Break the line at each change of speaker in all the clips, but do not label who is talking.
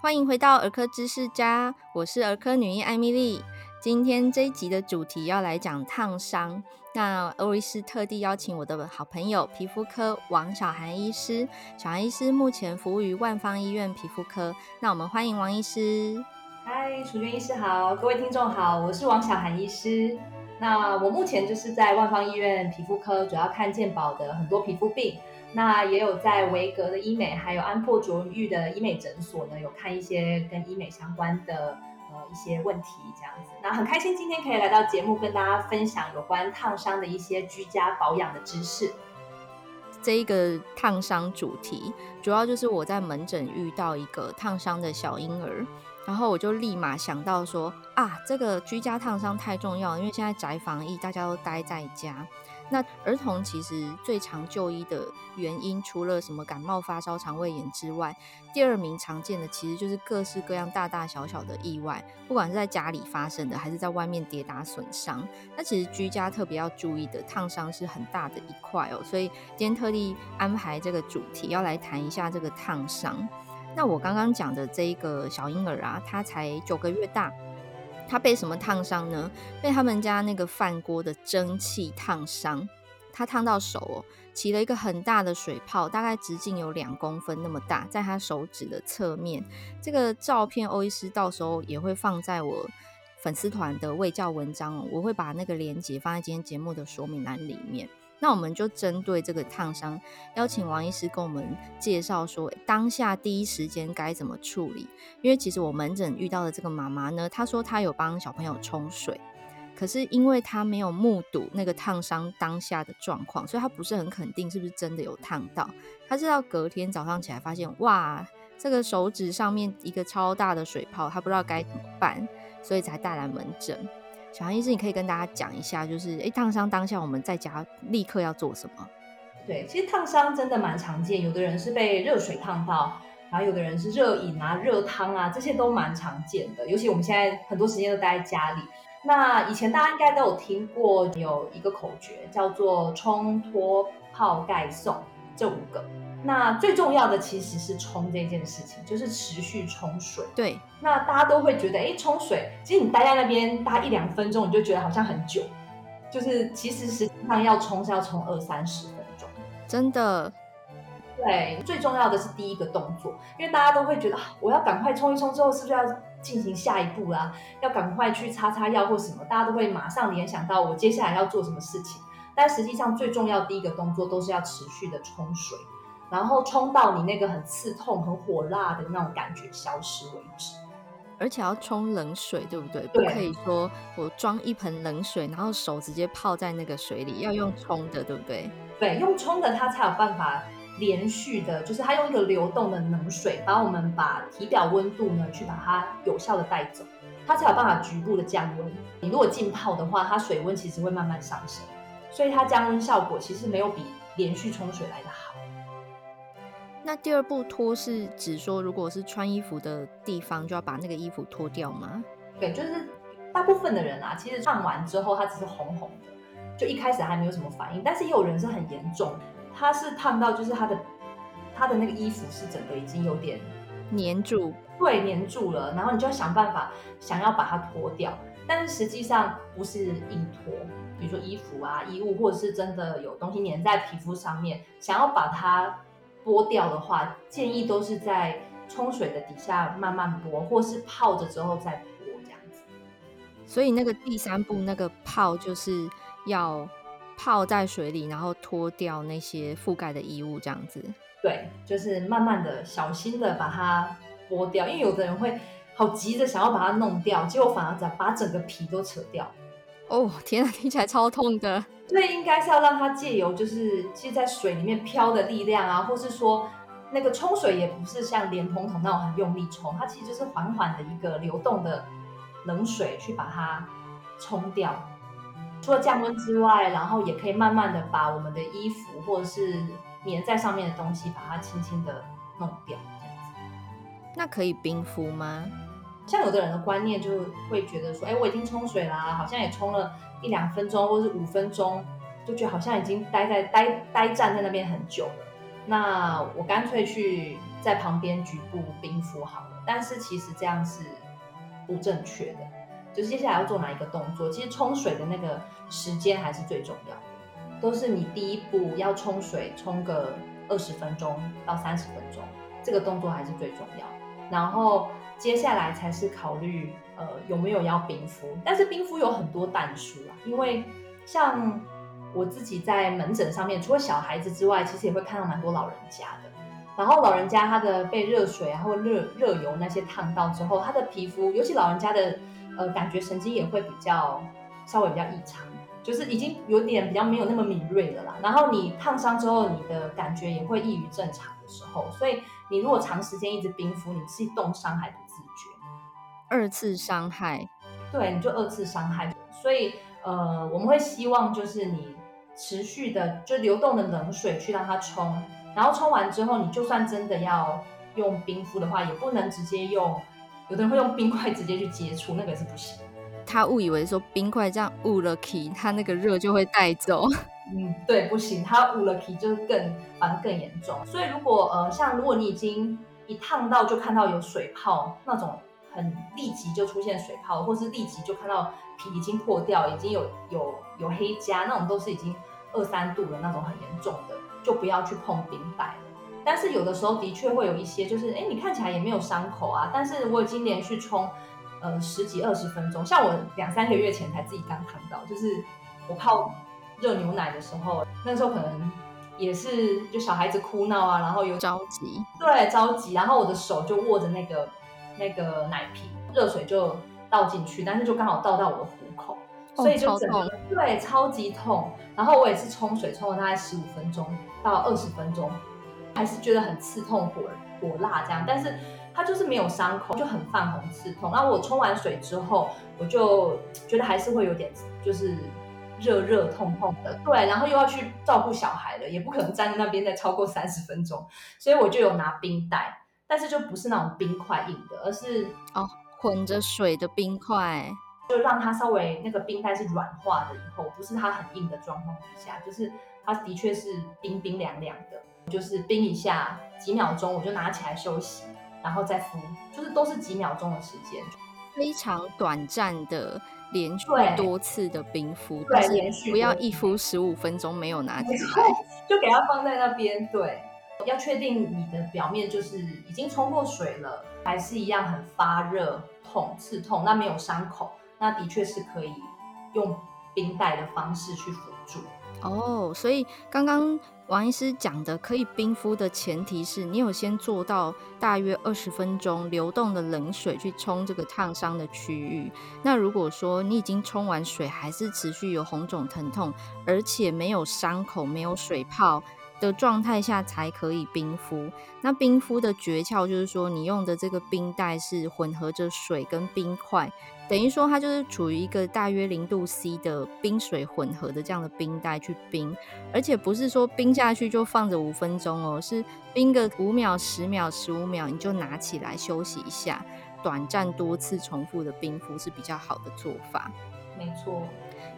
欢迎回到儿科知识家，我是儿科女医艾米莉。今天这一集的主题要来讲烫伤，那欧医师特地邀请我的好朋友皮肤科王小涵医师。小涵医师目前服务于万方医院皮肤科，那我们欢迎王医师。
嗨，楚娟医师好，各位听众好，我是王小涵医师。那我目前就是在万方医院皮肤科，主要看健保的很多皮肤病。那也有在维格的医美，还有安珀卓玉的医美诊所呢，有看一些跟医美相关的呃一些问题这样子。那很开心今天可以来到节目，跟大家分享有关烫伤的一些居家保养的知识。
这一个烫伤主题，主要就是我在门诊遇到一个烫伤的小婴儿，然后我就立马想到说啊，这个居家烫伤太重要，因为现在宅防疫，大家都待在家。那儿童其实最常就医的原因，除了什么感冒、发烧、肠胃炎之外，第二名常见的其实就是各式各样大大小小的意外，不管是在家里发生的，还是在外面跌打损伤。那其实居家特别要注意的烫伤是很大的一块哦，所以今天特地安排这个主题要来谈一下这个烫伤。那我刚刚讲的这一个小婴儿啊，他才九个月大。他被什么烫伤呢？被他们家那个饭锅的蒸汽烫伤，他烫到手哦，起了一个很大的水泡，大概直径有两公分那么大，在他手指的侧面。这个照片欧医师到时候也会放在我粉丝团的卫教文章，我会把那个链接放在今天节目的说明栏里面。那我们就针对这个烫伤，邀请王医师跟我们介绍说，当下第一时间该怎么处理。因为其实我门诊遇到的这个妈妈呢，她说她有帮小朋友冲水，可是因为她没有目睹那个烫伤当下的状况，所以她不是很肯定是不是真的有烫到。她是到隔天早上起来发现，哇，这个手指上面一个超大的水泡，她不知道该怎么办，所以才带来门诊。小涵医师，你可以跟大家讲一下，就是诶，烫伤当下我们在家立刻要做什么？
对，其实烫伤真的蛮常见，有的人是被热水烫到，然后有的人是热饮啊、热汤啊，这些都蛮常见的。尤其我们现在很多时间都待在家里，那以前大家应该都有听过有一个口诀，叫做冲脱泡盖送这五个。那最重要的其实是冲这件事情，就是持续冲水。
对，
那大家都会觉得，哎，冲水，其实你待在那边待一两分钟，你就觉得好像很久，就是其实实际上要冲是要冲二三十分钟，
真的。
对，最重要的是第一个动作，因为大家都会觉得，啊，我要赶快冲一冲之后，是不是要进行下一步啦？要赶快去擦擦药或什么，大家都会马上联想到我接下来要做什么事情。但实际上最重要第一个动作都是要持续的冲水。然后冲到你那个很刺痛、很火辣的那种感觉消失为止，
而且要冲冷水，对不对？
对。
不可以说我装一盆冷水，然后手直接泡在那个水里，要用冲的，对不对？
对，用冲的它才有办法连续的，就是它用一个流动的冷水，把我们把体表温度呢去把它有效的带走，它才有办法局部的降温。你如果浸泡的话，它水温其实会慢慢上升，所以它降温效果其实没有比连续冲水来的好。
那第二步脱是指说，如果是穿衣服的地方，就要把那个衣服脱掉吗？
对，就是大部分的人啊，其实烫完之后，它只是红红的，就一开始还没有什么反应。但是也有人是很严重，他是烫到就是他的他的那个衣服是整个已经有点
黏住，
对，黏住了。然后你就要想办法想要把它脱掉，但是实际上不是硬脱，比如说衣服啊、衣物，或者是真的有东西粘在皮肤上面，想要把它。剥掉的话，建议都是在冲水的底下慢慢剥，或是泡着之后再剥这样子。
所以那个第三步，那个泡就是要泡在水里，然后脱掉那些覆盖的衣物，这样子。
对，就是慢慢的、小心的把它剥掉，因为有的人会好急着想要把它弄掉，结果反而把把整个皮都扯掉。
哦，天啊，听起来超痛的。
所以应该是要让它借由就是其实在水里面飘的力量啊，或是说那个冲水也不是像莲蓬头那种很用力冲，它其实就是缓缓的一个流动的冷水去把它冲掉。除了降温之外，然后也可以慢慢的把我们的衣服或者是粘在上面的东西把它轻轻的弄掉，这样子。
那可以冰敷吗？
像有的人的观念就会觉得说，哎，我已经冲水啦，好像也冲了一两分钟或是五分钟，就觉得好像已经待在待待站在那边很久了。那我干脆去在旁边局部冰敷好了。但是其实这样是不正确的，就是接下来要做哪一个动作，其实冲水的那个时间还是最重要的，都是你第一步要冲水，冲个二十分钟到三十分钟，这个动作还是最重要。然后接下来才是考虑呃有没有要冰敷，但是冰敷有很多但书啊，因为像我自己在门诊上面，除了小孩子之外，其实也会看到蛮多老人家的。然后老人家他的被热水啊或热热油那些烫到之后，他的皮肤，尤其老人家的呃感觉神经也会比较稍微比较异常，就是已经有点比较没有那么敏锐了啦。然后你烫伤之后，你的感觉也会异于正常的时候，所以。你如果长时间一直冰敷，你自己冻伤还不，
二次伤害，
对，你就二次伤害。所以，呃，我们会希望就是你持续的就流动的冷水去让它冲，然后冲完之后，你就算真的要用冰敷的话，也不能直接用，有的人会用冰块直接去接触，那个是不行。
他误以为说冰块这样捂了皮，他那个热就会带走。
嗯，对，不行，它捂了皮就更反而更严重。所以如果呃，像如果你已经一烫到就看到有水泡那种，很立即就出现水泡，或是立即就看到皮已经破掉，已经有有有黑痂，那种都是已经二三度的那种很严重的，就不要去碰冰袋。但是有的时候的确会有一些，就是哎，你看起来也没有伤口啊，但是我已经连续冲呃十几二十分钟，像我两三个月前才自己刚烫到，就是我泡。热牛奶的时候，那时候可能也是就小孩子哭闹啊，然后有
着急，
对，着急，然后我的手就握着那个那个奶瓶，热水就倒进去，但是就刚好倒到我的虎口，所以就整个、哦、对超级痛。然后我也是冲水冲了大概十五分钟到二十分钟，还是觉得很刺痛火火辣这样，但是它就是没有伤口，就很泛红刺痛。然后我冲完水之后，我就觉得还是会有点就是。热热痛痛的，对，然后又要去照顾小孩了，也不可能站在那边再超过三十分钟，所以我就有拿冰袋，但是就不是那种冰块硬的，而是
哦混着水的冰块，
就让它稍微那个冰袋是软化的以后，不是它很硬的状况底下，就是它的确是冰冰凉凉的，就是冰一下几秒钟，我就拿起来休息，然后再敷，就是都是几秒钟的时间，
非常短暂的。连续多次的冰敷，
对，连续
不要一敷十五分钟没有拿起来，
就给它放在那边。对，要确定你的表面就是已经冲过水了，还是一样很发热、痛、刺痛，那没有伤口，那的确是可以用冰袋的方式去辅助。
哦，所以刚刚。王医师讲的可以冰敷的前提是你有先做到大约二十分钟流动的冷水去冲这个烫伤的区域。那如果说你已经冲完水还是持续有红肿疼痛，而且没有伤口、没有水泡的状态下才可以冰敷。那冰敷的诀窍就是说，你用的这个冰袋是混合着水跟冰块。等于说，它就是处于一个大约零度 C 的冰水混合的这样的冰袋去冰，而且不是说冰下去就放着五分钟哦，是冰个五秒、十秒、十五秒，你就拿起来休息一下。短暂多次重复的冰敷是比较好的做法。
没错。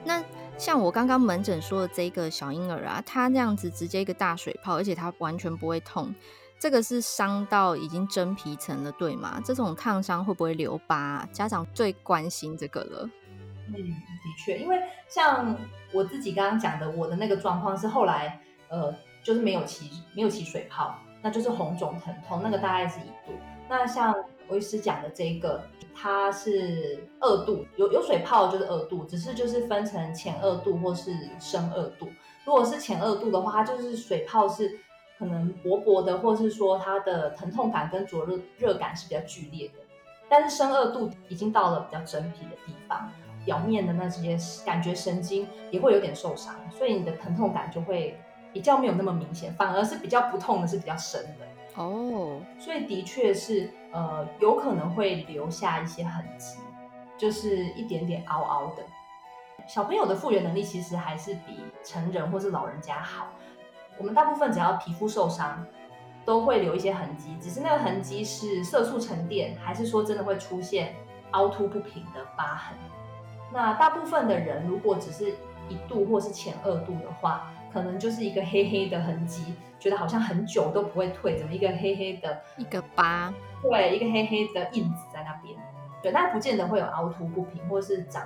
那像我刚刚门诊说的这个小婴儿啊，他这样子直接一个大水泡，而且他完全不会痛。这个是伤到已经真皮层了，对吗？这种烫伤会不会留疤？家长最关心这个了。
嗯，的确，因为像我自己刚刚讲的，我的那个状况是后来呃，就是没有起没有起水泡，那就是红肿疼痛，那个大概是一度。那像欧医师讲的这个，它是二度，有有水泡就是二度，只是就是分成浅二度或是深二度。如果是浅二度的话，它就是水泡是。可能薄薄的，或是说它的疼痛感跟灼热热感是比较剧烈的，但是深二度已经到了比较真皮的地方，表面的那些感觉神经也会有点受伤，所以你的疼痛感就会比较没有那么明显，反而是比较不痛的是比较深的
哦，
所以的确是呃有可能会留下一些痕迹，就是一点点凹凹的。小朋友的复原能力其实还是比成人或是老人家好。我们大部分只要皮肤受伤，都会留一些痕迹，只是那个痕迹是色素沉淀，还是说真的会出现凹凸不平的疤痕。那大部分的人如果只是一度或是浅二度的话，可能就是一个黑黑的痕迹，觉得好像很久都不会退，怎么一个黑黑的
一个疤？
对，一个黑黑的印子在那边。对，但不见得会有凹凸不平，或者是长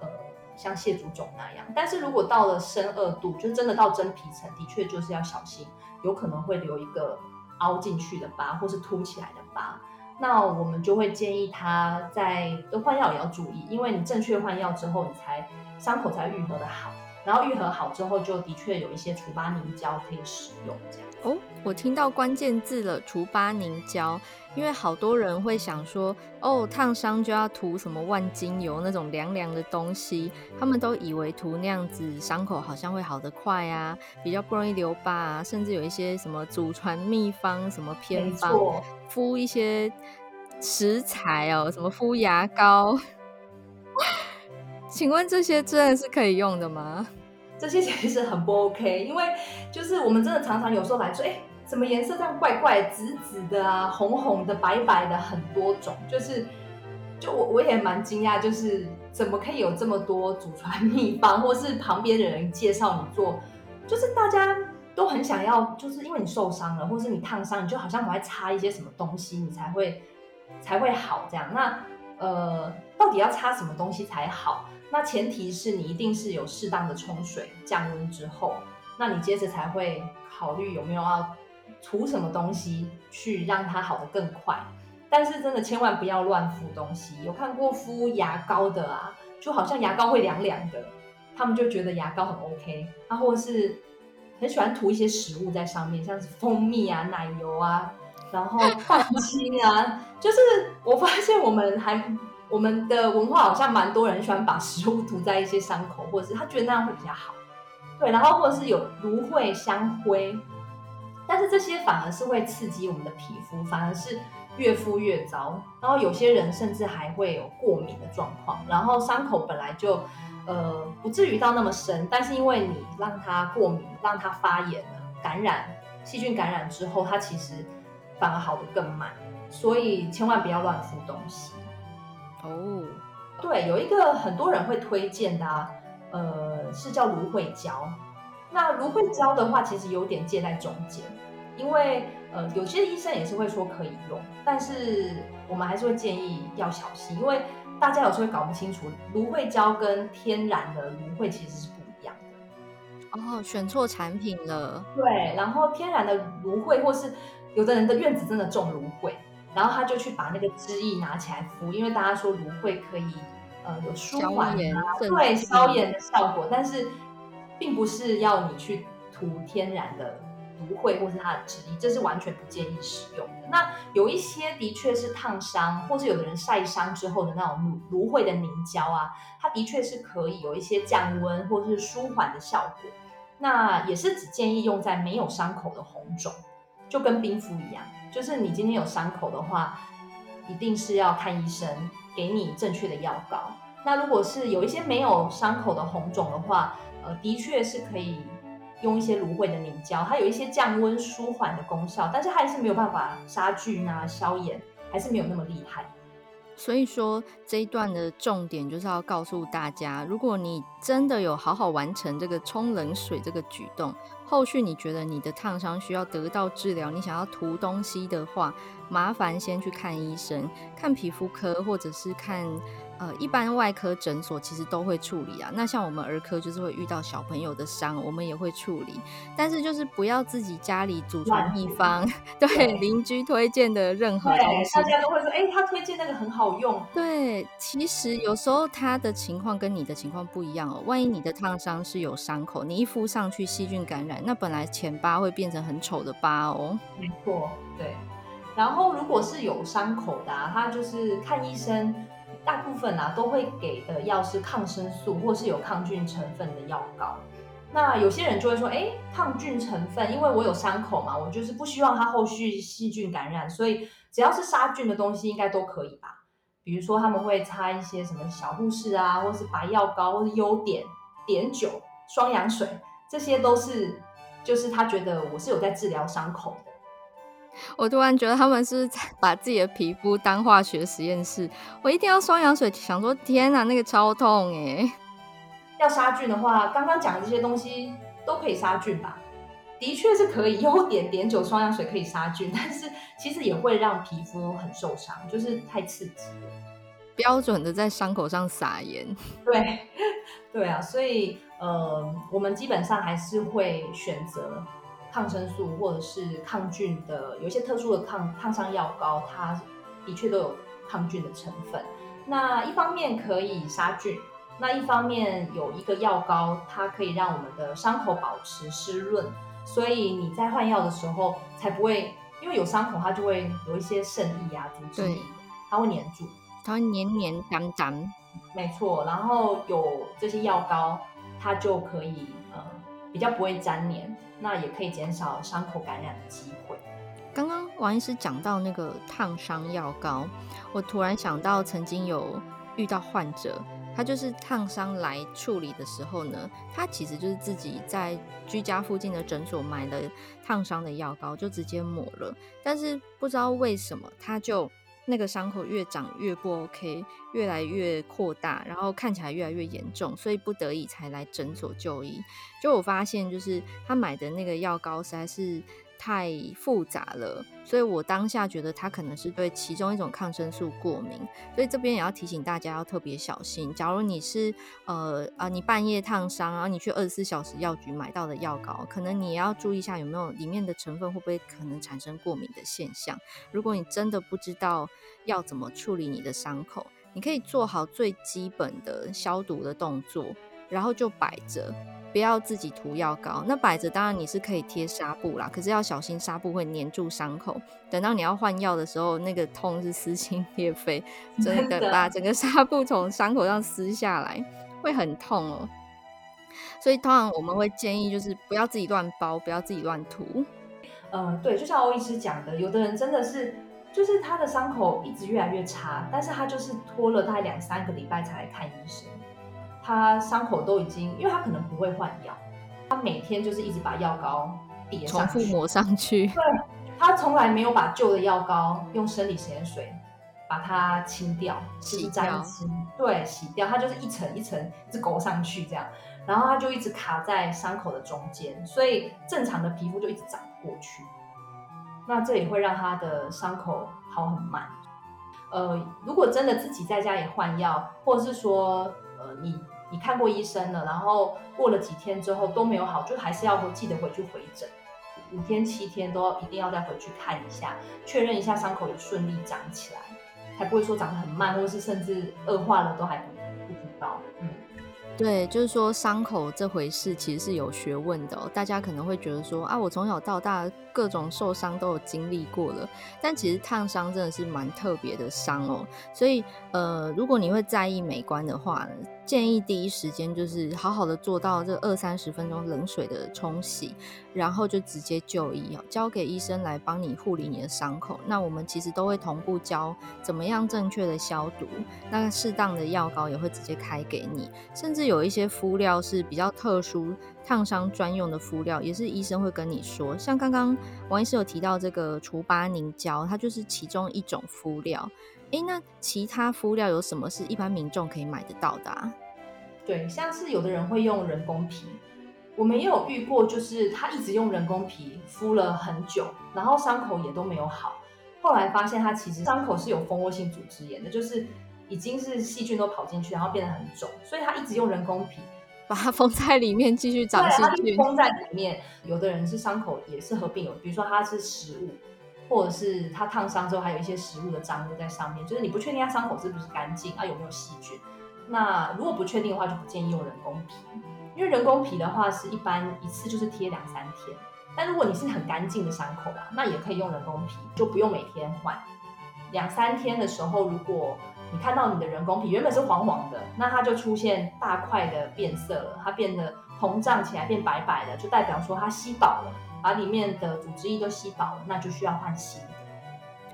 呃像蟹足肿那样。但是如果到了深二度，就真的到真皮层，的确就是要小心，有可能会留一个凹进去的疤，或是凸起来的疤。那我们就会建议他在换药也要注意，因为你正确换药之后，你才伤口才愈合的好。然后愈合好之后，就的确有一些除疤凝胶可以使用，这样。
哦，我听到关键字了，除疤凝胶。因为好多人会想说，哦，烫伤就要涂什么万金油那种凉凉的东西，他们都以为涂那样子伤口好像会好得快啊，比较不容易留疤啊，甚至有一些什么祖传秘方、什么偏方，敷一些食材哦，什么敷牙膏。请问这些真的是可以用的吗？
这些其实很不 OK，因为就是我们真的常常有时候来说，哎，什么颜色这样怪怪，紫紫的啊，红红的，白白的，很多种，就是就我我也蛮惊讶，就是怎么可以有这么多祖传秘方，或是旁边的人介绍你做，就是大家都很想要，就是因为你受伤了，或是你烫伤，你就好像还要擦一些什么东西，你才会才会好这样。那呃，到底要擦什么东西才好？那前提是你一定是有适当的冲水降温之后，那你接着才会考虑有没有要涂什么东西去让它好得更快。但是真的千万不要乱敷东西。有看过敷牙膏的啊，就好像牙膏会凉凉的，他们就觉得牙膏很 OK。啊，或者是很喜欢涂一些食物在上面，像是蜂蜜啊、奶油啊，然后放心啊，就是我发现我们还。我们的文化好像蛮多人喜欢把食物涂在一些伤口，或者是他觉得那样会比较好，对，然后或者是有芦荟、香灰，但是这些反而是会刺激我们的皮肤，反而是越敷越糟。然后有些人甚至还会有过敏的状况，然后伤口本来就呃不至于到那么深，但是因为你让它过敏，让它发炎了，感染细菌感染之后，它其实反而好的更慢，所以千万不要乱敷东西。哦，对，有一个很多人会推荐的啊，呃，是叫芦荟胶。那芦荟胶的话，其实有点介在中间，因为呃，有些医生也是会说可以用，但是我们还是会建议要小心，因为大家有时候会搞不清楚芦荟胶跟天然的芦荟其实是不一样的。
哦，选错产品了。
对，然后天然的芦荟，或是有的人的院子真的种芦荟。然后他就去把那个汁液拿起来敷，因为大家说芦荟可以呃有舒缓啊，对，消炎的效果，但是并不是要你去涂天然的芦荟或是它的汁液，这是完全不建议使用的。那有一些的确是烫伤，或是有的人晒伤之后的那种芦芦荟的凝胶啊，它的确是可以有一些降温或是舒缓的效果。那也是只建议用在没有伤口的红肿，就跟冰敷一样。就是你今天有伤口的话，一定是要看医生给你正确的药膏。那如果是有一些没有伤口的红肿的话，呃，的确是可以用一些芦荟的凝胶，它有一些降温舒缓的功效，但是它还是没有办法杀菌啊、消炎，还是没有那么厉害。
所以说这一段的重点就是要告诉大家，如果你真的有好好完成这个冲冷水这个举动，后续你觉得你的烫伤需要得到治疗，你想要涂东西的话，麻烦先去看医生，看皮肤科或者是看。呃，一般外科诊所其实都会处理啊。那像我们儿科就是会遇到小朋友的伤，我们也会处理。但是就是不要自己家里祖传秘方，对邻居推荐的任何东西，
大家都会说，哎、欸，他推荐那个很好用。
对，其实有时候他的情况跟你的情况不一样哦。万一你的烫伤是有伤口，你一敷上去细菌感染，那本来浅疤会变成很丑的疤哦。
没错，对。然后如果是有伤口的、啊，他就是看医生。大部分啊都会给的药是抗生素或是有抗菌成分的药膏。那有些人就会说，哎，抗菌成分，因为我有伤口嘛，我就是不希望它后续细菌感染，所以只要是杀菌的东西应该都可以吧？比如说他们会擦一些什么小护士啊，或是白药膏，或是优点、碘酒、双氧水，这些都是就是他觉得我是有在治疗伤口的。
我突然觉得他们是在 把自己的皮肤当化学实验室。我一定要双氧水，想说天哪，那个超痛哎！
要杀菌的话，刚刚讲的这些东西都可以杀菌吧？的确是可以，优点碘酒双氧水可以杀菌，但是其实也会让皮肤很受伤，就是太刺激了。
标准的在伤口上撒盐。
对，对啊，所以呃，我们基本上还是会选择抗生素或者是抗菌的，有一些特殊的抗烫伤药膏，它的确都有抗菌的成分。那一方面可以杀菌，那一方面有一个药膏，它可以让我们的伤口保持湿润。所以你在换药的时候才不会，因为有伤口它就会有一些渗液啊、组织液，它会粘住，
它会黏黏粘粘。
没错，然后有这些药膏，它就可以呃比较不会粘黏，那也可以减少伤口感染的机会。
刚刚王医师讲到那个烫伤药膏，我突然想到曾经有遇到患者。他就是烫伤来处理的时候呢，他其实就是自己在居家附近的诊所买了烫伤的药膏，就直接抹了。但是不知道为什么，他就那个伤口越长越不 OK，越来越扩大，然后看起来越来越严重，所以不得已才来诊所就医。就我发现，就是他买的那个药膏实在是。太复杂了，所以我当下觉得他可能是对其中一种抗生素过敏，所以这边也要提醒大家要特别小心。假如你是呃啊，你半夜烫伤，然后你去二十四小时药局买到的药膏，可能你也要注意一下有没有里面的成分会不会可能产生过敏的现象。如果你真的不知道要怎么处理你的伤口，你可以做好最基本的消毒的动作，然后就摆着。不要自己涂药膏，那摆着当然你是可以贴纱布啦，可是要小心纱布会粘住伤口。等到你要换药的时候，那个痛是撕心裂肺，真的把整个纱布从伤口上撕下来，会很痛哦。所以通常我们会建议就是不要自己乱包，不要自己乱涂。
嗯，对，就像欧医师讲的，有的人真的是就是他的伤口一直越来越差，但是他就是拖了大概两三个礼拜才来看医生。他伤口都已经，因为他可能不会换药，他每天就是一直把药膏叠上去，
重复抹上去。
对，他从来没有把旧的药膏用生理食盐水把它清掉，
洗掉，
对，洗掉。他就是一层一层一直勾上去这样，然后他就一直卡在伤口的中间，所以正常的皮肤就一直长不过去。那这也会让他的伤口好很慢。呃，如果真的自己在家里换药，或者是说，呃，你。你看过医生了，然后过了几天之后都没有好，就还是要记得回去回诊，五天七天都一定要再回去看一下，确认一下伤口有顺利长起来，才不会说长得很慢，或是甚至恶化了都还不不知道。嗯，
对，就是说伤口这回事其实是有学问的，大家可能会觉得说啊，我从小到大各种受伤都有经历过了，但其实烫伤真的是蛮特别的伤哦，所以呃，如果你会在意美观的话呢，建议第一时间就是好好的做到这二三十分钟冷水的冲洗，然后就直接就医哦，交给医生来帮你护理你的伤口。那我们其实都会同步教怎么样正确的消毒，那适当的药膏也会直接开给你，甚至有一些敷料是比较特殊烫伤专用的敷料，也是医生会跟你说。像刚刚王医师有提到这个除疤凝胶，它就是其中一种敷料。诶，那其他敷料有什么是一般民众可以买得到的啊？
对，像是有的人会用人工皮，我们也有遇过，就是他一直用人工皮敷了很久，然后伤口也都没有好，后来发现他其实伤口是有蜂窝性组织炎的，就是已经是细菌都跑进去，然后变得很肿，所以他一直用人工皮
把它封在里面继续长细菌，
封在里面。有的人是伤口也是合并有，比如说它是食物。或者是他烫伤之后还有一些食物的脏物在上面，就是你不确定他伤口是不是干净啊，有没有细菌。那如果不确定的话，就不建议用人工皮，因为人工皮的话是一般一次就是贴两三天。但如果你是很干净的伤口啦，那也可以用人工皮，就不用每天换。两三天的时候，如果你看到你的人工皮原本是黄黄的，那它就出现大块的变色了，它变得膨胀起来变白白的，就代表说它吸饱了。把里面的组织液都吸饱了，那就需要换新的。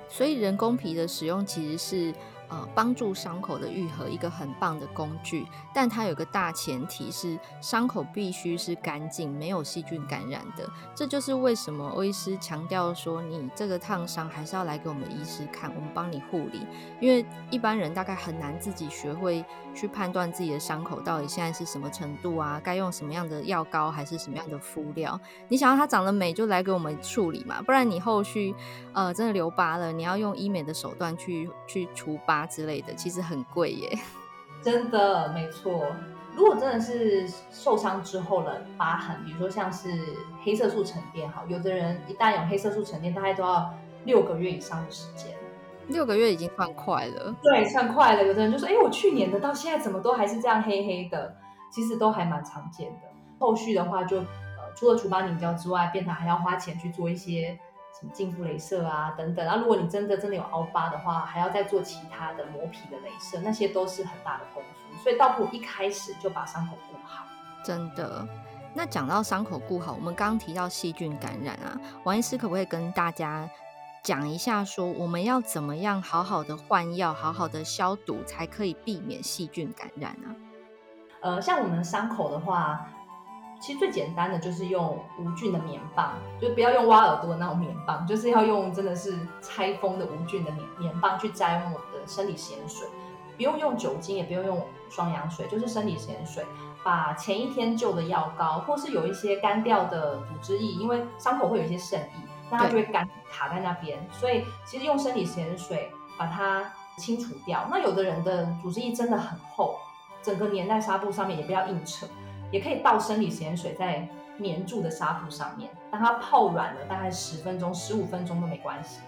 所以人工皮的使用其实是呃，帮助伤口的愈合一个很棒的工具，但它有个大前提是伤口必须是干净、没有细菌感染的。这就是为什么欧医师强调说，你这个烫伤还是要来给我们医师看，我们帮你护理。因为一般人大概很难自己学会去判断自己的伤口到底现在是什么程度啊，该用什么样的药膏还是什么样的敷料。你想要它长得美，就来给我们处理嘛，不然你后续呃真的留疤了，你要用医美的手段去去除疤。之类的，其实很贵耶，
真的没错。如果真的是受伤之后的疤痕，比如说像是黑色素沉淀，哈，有的人一旦有黑色素沉淀，大概都要六个月以上的时间。
六个月已经算快了，
对，算快了。有的人就说，哎，我去年的到现在怎么都还是这样黑黑的，其实都还蛮常见的。后续的话就，就呃，除了除疤凝胶之外，变成还要花钱去做一些。净肤镭射啊，等等。然后如果你真的真的有凹疤的话，还要再做其他的磨皮的镭射，那些都是很大的功夫。所以倒不如一开始就把伤口顾好。
真的。那讲到伤口顾好，我们刚刚提到细菌感染啊，王医师可不可以跟大家讲一下，说我们要怎么样好好的换药，好好的消毒，才可以避免细菌感染啊？
呃，像我们伤口的话。其实最简单的就是用无菌的棉棒，就不要用挖耳朵的那种棉棒，就是要用真的是拆封的无菌的棉棉棒去沾我们的生理盐水，不用用酒精，也不用用双氧水，就是生理盐水，把前一天旧的药膏，或是有一些干掉的组织液，因为伤口会有一些渗液，那它就会干卡在那边，所以其实用生理盐水把它清除掉。那有的人的组织液真的很厚，整个粘在纱布上面，也不要硬扯。也可以倒生理盐水在粘住的纱布上面，当它泡软了，大概十分钟、十五分钟都没关系。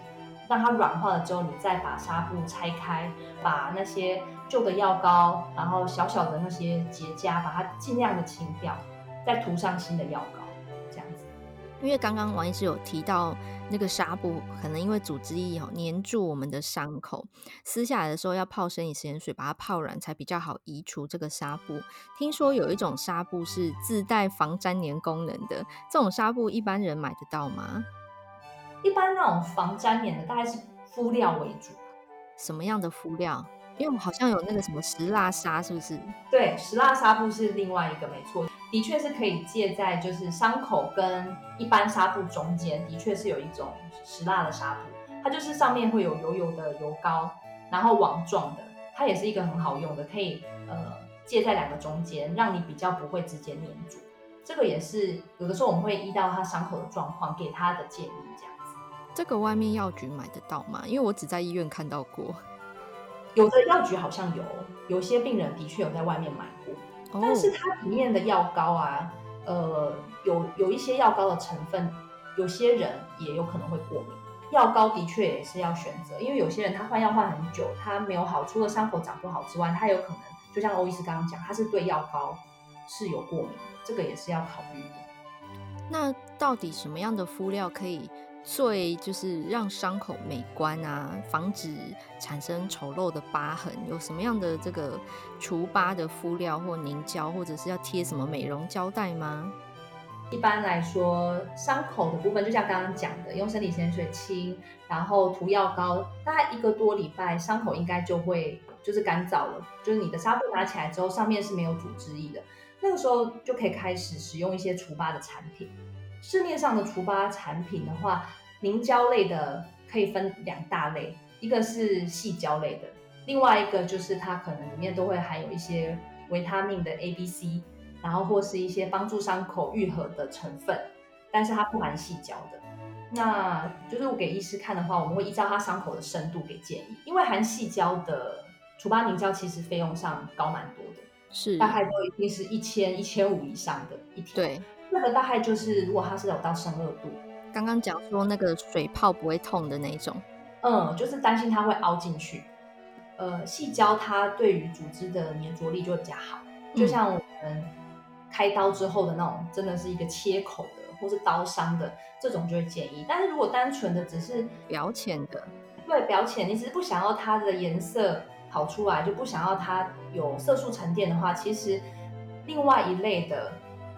让它软化了之后，你再把纱布拆开，把那些旧的药膏，然后小小的那些结痂，把它尽量的清掉，再涂上新的药膏。
这样子因为刚刚王医师有提到，那个纱布可能因为组织液哦粘住我们的伤口，撕下来的时候要泡生理盐水把它泡软，才比较好移除这个纱布。听说有一种纱布是自带防粘连功能的，这种纱布一般人买得到吗？
一般那种防粘连的大概是敷料为主。
什么样的敷料？因为我们好像有那个什么石蜡纱，是不是？
对，石蜡纱布是另外一个，没错。的确是可以借在就是伤口跟一般纱布中间，的确是有一种石蜡的纱布，它就是上面会有油油的油膏，然后网状的，它也是一个很好用的，可以呃借在两个中间，让你比较不会直接粘住。这个也是有的时候我们会依到他伤口的状况给他的建议这样子。
这个外面药局买得到吗？因为我只在医院看到过，
有的药局好像有，有些病人的确有在外面买过。但是它里面的药膏啊，呃，有有一些药膏的成分，有些人也有可能会过敏。药膏的确也是要选择，因为有些人他换药换很久，他没有好，除了伤口长不好之外，他有可能就像欧医师刚刚讲，他是对药膏是有过敏，这个也是要考虑的。
那到底什么样的敷料可以？最就是让伤口美观啊，防止产生丑陋的疤痕。有什么样的这个除疤的敷料或凝胶，或者是要贴什么美容胶带吗？
一般来说，伤口的部分就像刚刚讲的，用生理盐水清，然后涂药膏，大概一个多礼拜，伤口应该就会就是干燥了。就是你的纱布拿起来之后，上面是没有组织液的，那个时候就可以开始使用一些除疤的产品。市面上的除疤产品的话，凝胶类的可以分两大类，一个是细胶类的，另外一个就是它可能里面都会含有一些维他命的 A、B、C，然后或是一些帮助伤口愈合的成分，但是它不含细胶的。那就是我给医师看的话，我们会依照他伤口的深度给建议，因为含细胶的除疤凝胶其实费用上高蛮多的，
是
大概都一定是一千、一千五以上的一条。
对。
这个大概就是，如果它是有到深二度，
刚刚讲说那个水泡不会痛的那一种，
嗯，就是担心它会凹进去。呃，细胶它对于组织的粘着力就会比较好，就像我们开刀之后的那种，真的是一个切口的或是刀伤的这种就会建议。但是如果单纯的只是
表浅的，
对，表浅，你只是不想要它的颜色跑出来，就不想要它有色素沉淀的话，其实另外一类的。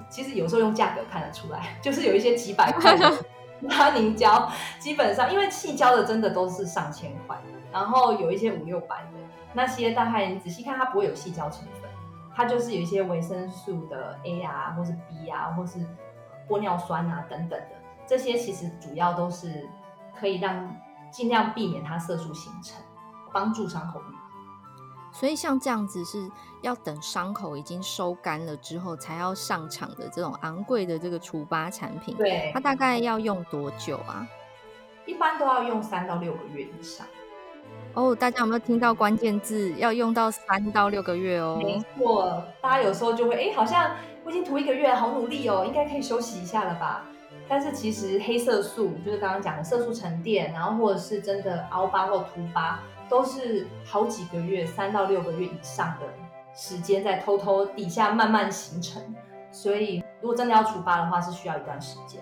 其实有时候用价格看得出来，就是有一些几百块的拉凝胶基本上，因为矽胶的真的都是上千块，然后有一些五六百的那些，大概你仔细看，它不会有矽胶成分，它就是有一些维生素的 A 啊，或是 B 啊，或是玻尿酸啊等等的，这些其实主要都是可以让尽量避免它色素形成，帮助伤口愈合。
所以像这样子是要等伤口已经收干了之后才要上场的这种昂贵的这个除疤产品，
对，
它大概要用多久啊？
一般都要用三到六个月以上。
哦，大家有没有听到关键字？要用到三到六个月哦。
没错，大家有时候就会哎，好像我已经涂一个月，好努力哦，应该可以休息一下了吧？但是其实黑色素就是刚刚讲的色素沉淀，然后或者是真的凹疤或凸疤。都是好几个月，三到六个月以上的时间在偷偷底下慢慢形成，所以如果真的要出发的话，是需要一段时间。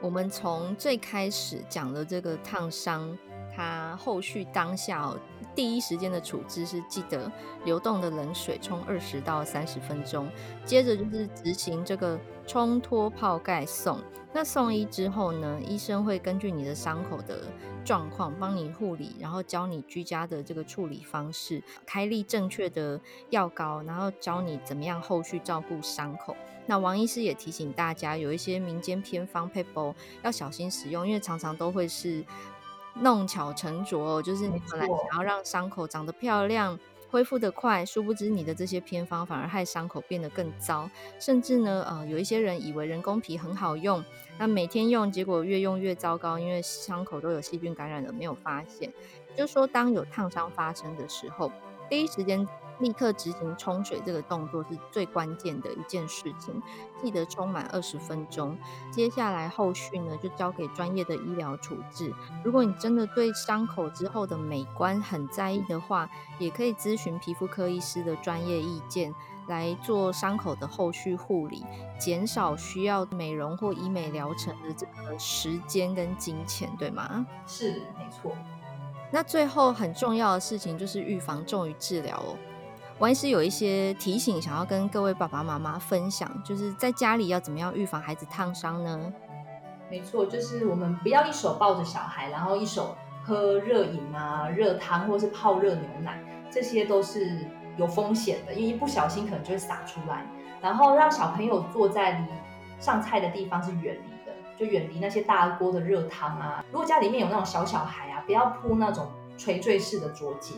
我们从最开始讲的这个烫伤，他后续当下，第一时间的处置是记得流动的冷水冲二十到三十分钟，接着就是执行这个冲脱泡盖送。那送医之后呢，医生会根据你的伤口的状况帮你护理，然后教你居家的这个处理方式，开立正确的药膏，然后教你怎么样后续照顾伤口。那王医师也提醒大家，有一些民间偏方配方要小心使用，因为常常都会是弄巧成拙，哦就是你本来想要让伤口长得漂亮。恢复得快，殊不知你的这些偏方反而害伤口变得更糟。甚至呢，呃，有一些人以为人工皮很好用，那每天用，结果越用越糟糕，因为伤口都有细菌感染了，没有发现。就说，当有烫伤发生的时候，第一时间。立刻执行冲水这个动作是最关键的一件事情，记得冲满二十分钟。接下来后续呢，就交给专业的医疗处置。如果你真的对伤口之后的美观很在意的话，也可以咨询皮肤科医师的专业意见，来做伤口的后续护理，减少需要美容或医美疗程的这个时间跟金钱，对吗？
是，没错。
那最后很重要的事情就是预防重于治疗哦。王医师有一些提醒，想要跟各位爸爸妈妈分享，就是在家里要怎么样预防孩子烫伤呢？
没错，就是我们不要一手抱着小孩，然后一手喝热饮啊、热汤或是泡热牛奶，这些都是有风险的，因为一不小心可能就会洒出来。然后让小朋友坐在离上菜的地方是远离的，就远离那些大锅的热汤啊。如果家里面有那种小小孩啊，不要铺那种垂坠式的桌巾。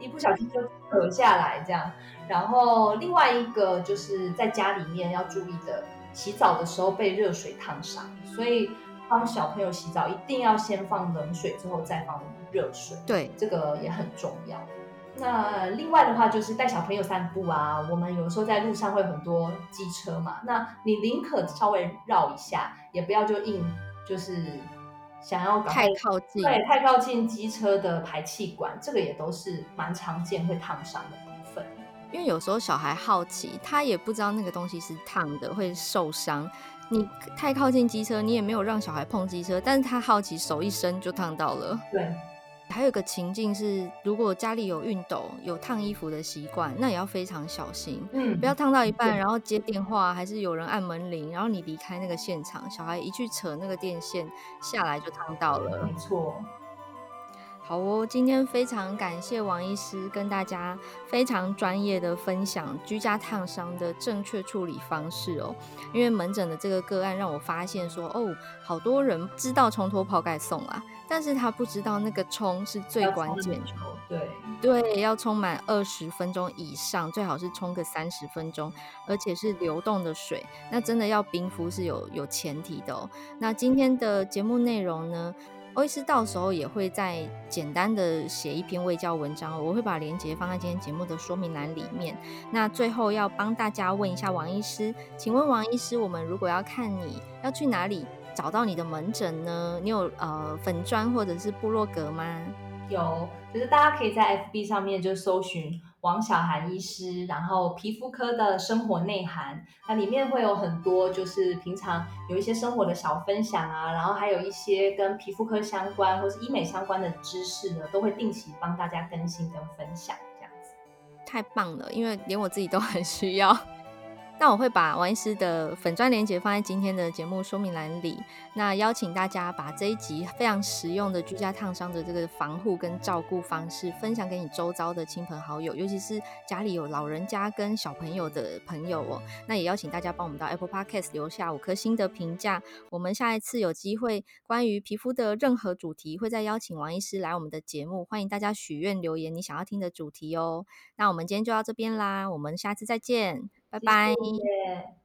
一不小心就扯下来这样，然后另外一个就是在家里面要注意的，洗澡的时候被热水烫伤，所以帮小朋友洗澡一定要先放冷水，之后再放热水。
对，
这个也很重要。那另外的话就是带小朋友散步啊，我们有时候在路上会很多机车嘛，那你宁可稍微绕一下，也不要就硬就是。想要
太靠近，
对，太靠近机车的排气管，这个也都是蛮常见会烫伤的部分。
因为有时候小孩好奇，他也不知道那个东西是烫的，会受伤。你太靠近机车，你也没有让小孩碰机车，但是他好奇，手一伸就烫到了。
对。
还有一个情境是，如果家里有熨斗、有烫衣服的习惯，那也要非常小心，嗯，不要烫到一半，然后接电话，还是有人按门铃，然后你离开那个现场，小孩一去扯那个电线下来就烫到了。
没错。
好哦，今天非常感谢王医师跟大家非常专业的分享居家烫伤的正确处理方式哦。因为门诊的这个个案让我发现说，哦，好多人知道冲脱泡盖送啊，但是他不知道那个冲是最关键的。
对
对，要冲满二十分钟以上，最好是冲个三十分钟，而且是流动的水。那真的要冰敷是有有前提的哦。那今天的节目内容呢？欧医师到时候也会再简单的写一篇卫教文章，我会把链接放在今天节目的说明栏里面。那最后要帮大家问一下王医师，请问王医师，我们如果要看你要去哪里找到你的门诊呢？你有呃粉砖或者是部落格吗？
有，就是大家可以在 FB 上面就搜寻。王小涵医师，然后皮肤科的生活内涵，那里面会有很多，就是平常有一些生活的小分享啊，然后还有一些跟皮肤科相关或是医美相关的知识呢，都会定期帮大家更新跟分享，这样子。
太棒了，因为连我自己都很需要。那我会把王医师的粉专链接放在今天的节目说明栏里。那邀请大家把这一集非常实用的居家烫伤的这个防护跟照顾方式分享给你周遭的亲朋好友，尤其是家里有老人家跟小朋友的朋友哦。那也邀请大家帮我们到 Apple Podcast 留下五颗星的评价。我们下一次有机会关于皮肤的任何主题，会再邀请王医师来我们的节目，欢迎大家许愿留言你想要听的主题哦。那我们今天就到这边啦，我们下次再见，拜拜。谢谢。